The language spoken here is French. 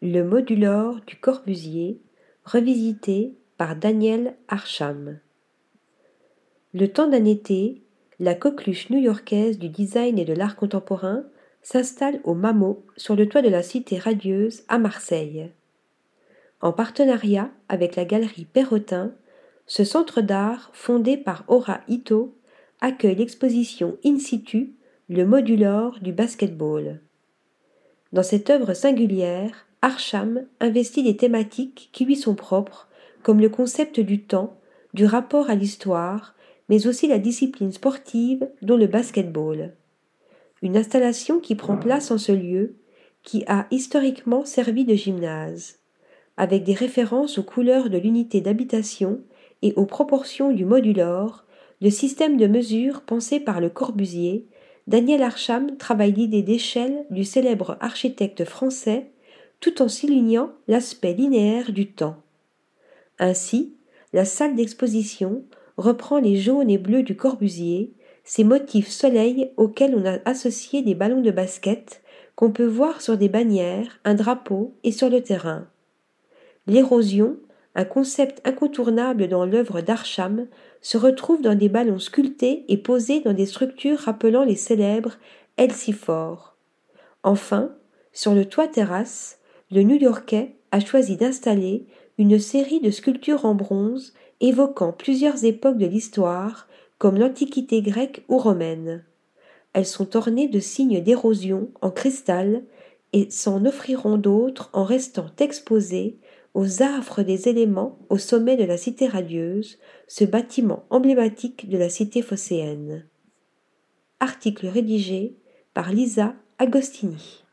Le modulor du Corbusier, revisité par Daniel Archam. Le temps d'un été, la coqueluche new-yorkaise du design et de l'art contemporain s'installe au Mamo, sur le toit de la Cité radieuse à Marseille. En partenariat avec la galerie Perrotin, ce centre d'art, fondé par Ora Ito, accueille l'exposition in situ Le modulor du basketball. Dans cette œuvre singulière, Archam investit des thématiques qui lui sont propres, comme le concept du temps, du rapport à l'histoire, mais aussi la discipline sportive dont le basketball. Une installation qui prend place en ce lieu, qui a historiquement servi de gymnase, avec des références aux couleurs de l'unité d'habitation et aux proportions du modulor, le système de mesure pensé par le Corbusier, Daniel Archam travaille l'idée d'échelle du célèbre architecte français tout en soulignant l'aspect linéaire du temps. Ainsi, la salle d'exposition reprend les jaunes et bleus du Corbusier, ces motifs soleil auxquels on a associé des ballons de basket qu'on peut voir sur des bannières, un drapeau et sur le terrain. L'érosion, un concept incontournable dans l'œuvre d'Archam, se retrouve dans des ballons sculptés et posés dans des structures rappelant les célèbres Elsifor. Enfin, sur le toit terrasse, le New-Yorkais a choisi d'installer une série de sculptures en bronze évoquant plusieurs époques de l'histoire, comme l'Antiquité grecque ou romaine. Elles sont ornées de signes d'érosion en cristal et s'en offriront d'autres en restant exposées aux affres des éléments au sommet de la cité radieuse, ce bâtiment emblématique de la cité phocéenne. Article rédigé par Lisa Agostini.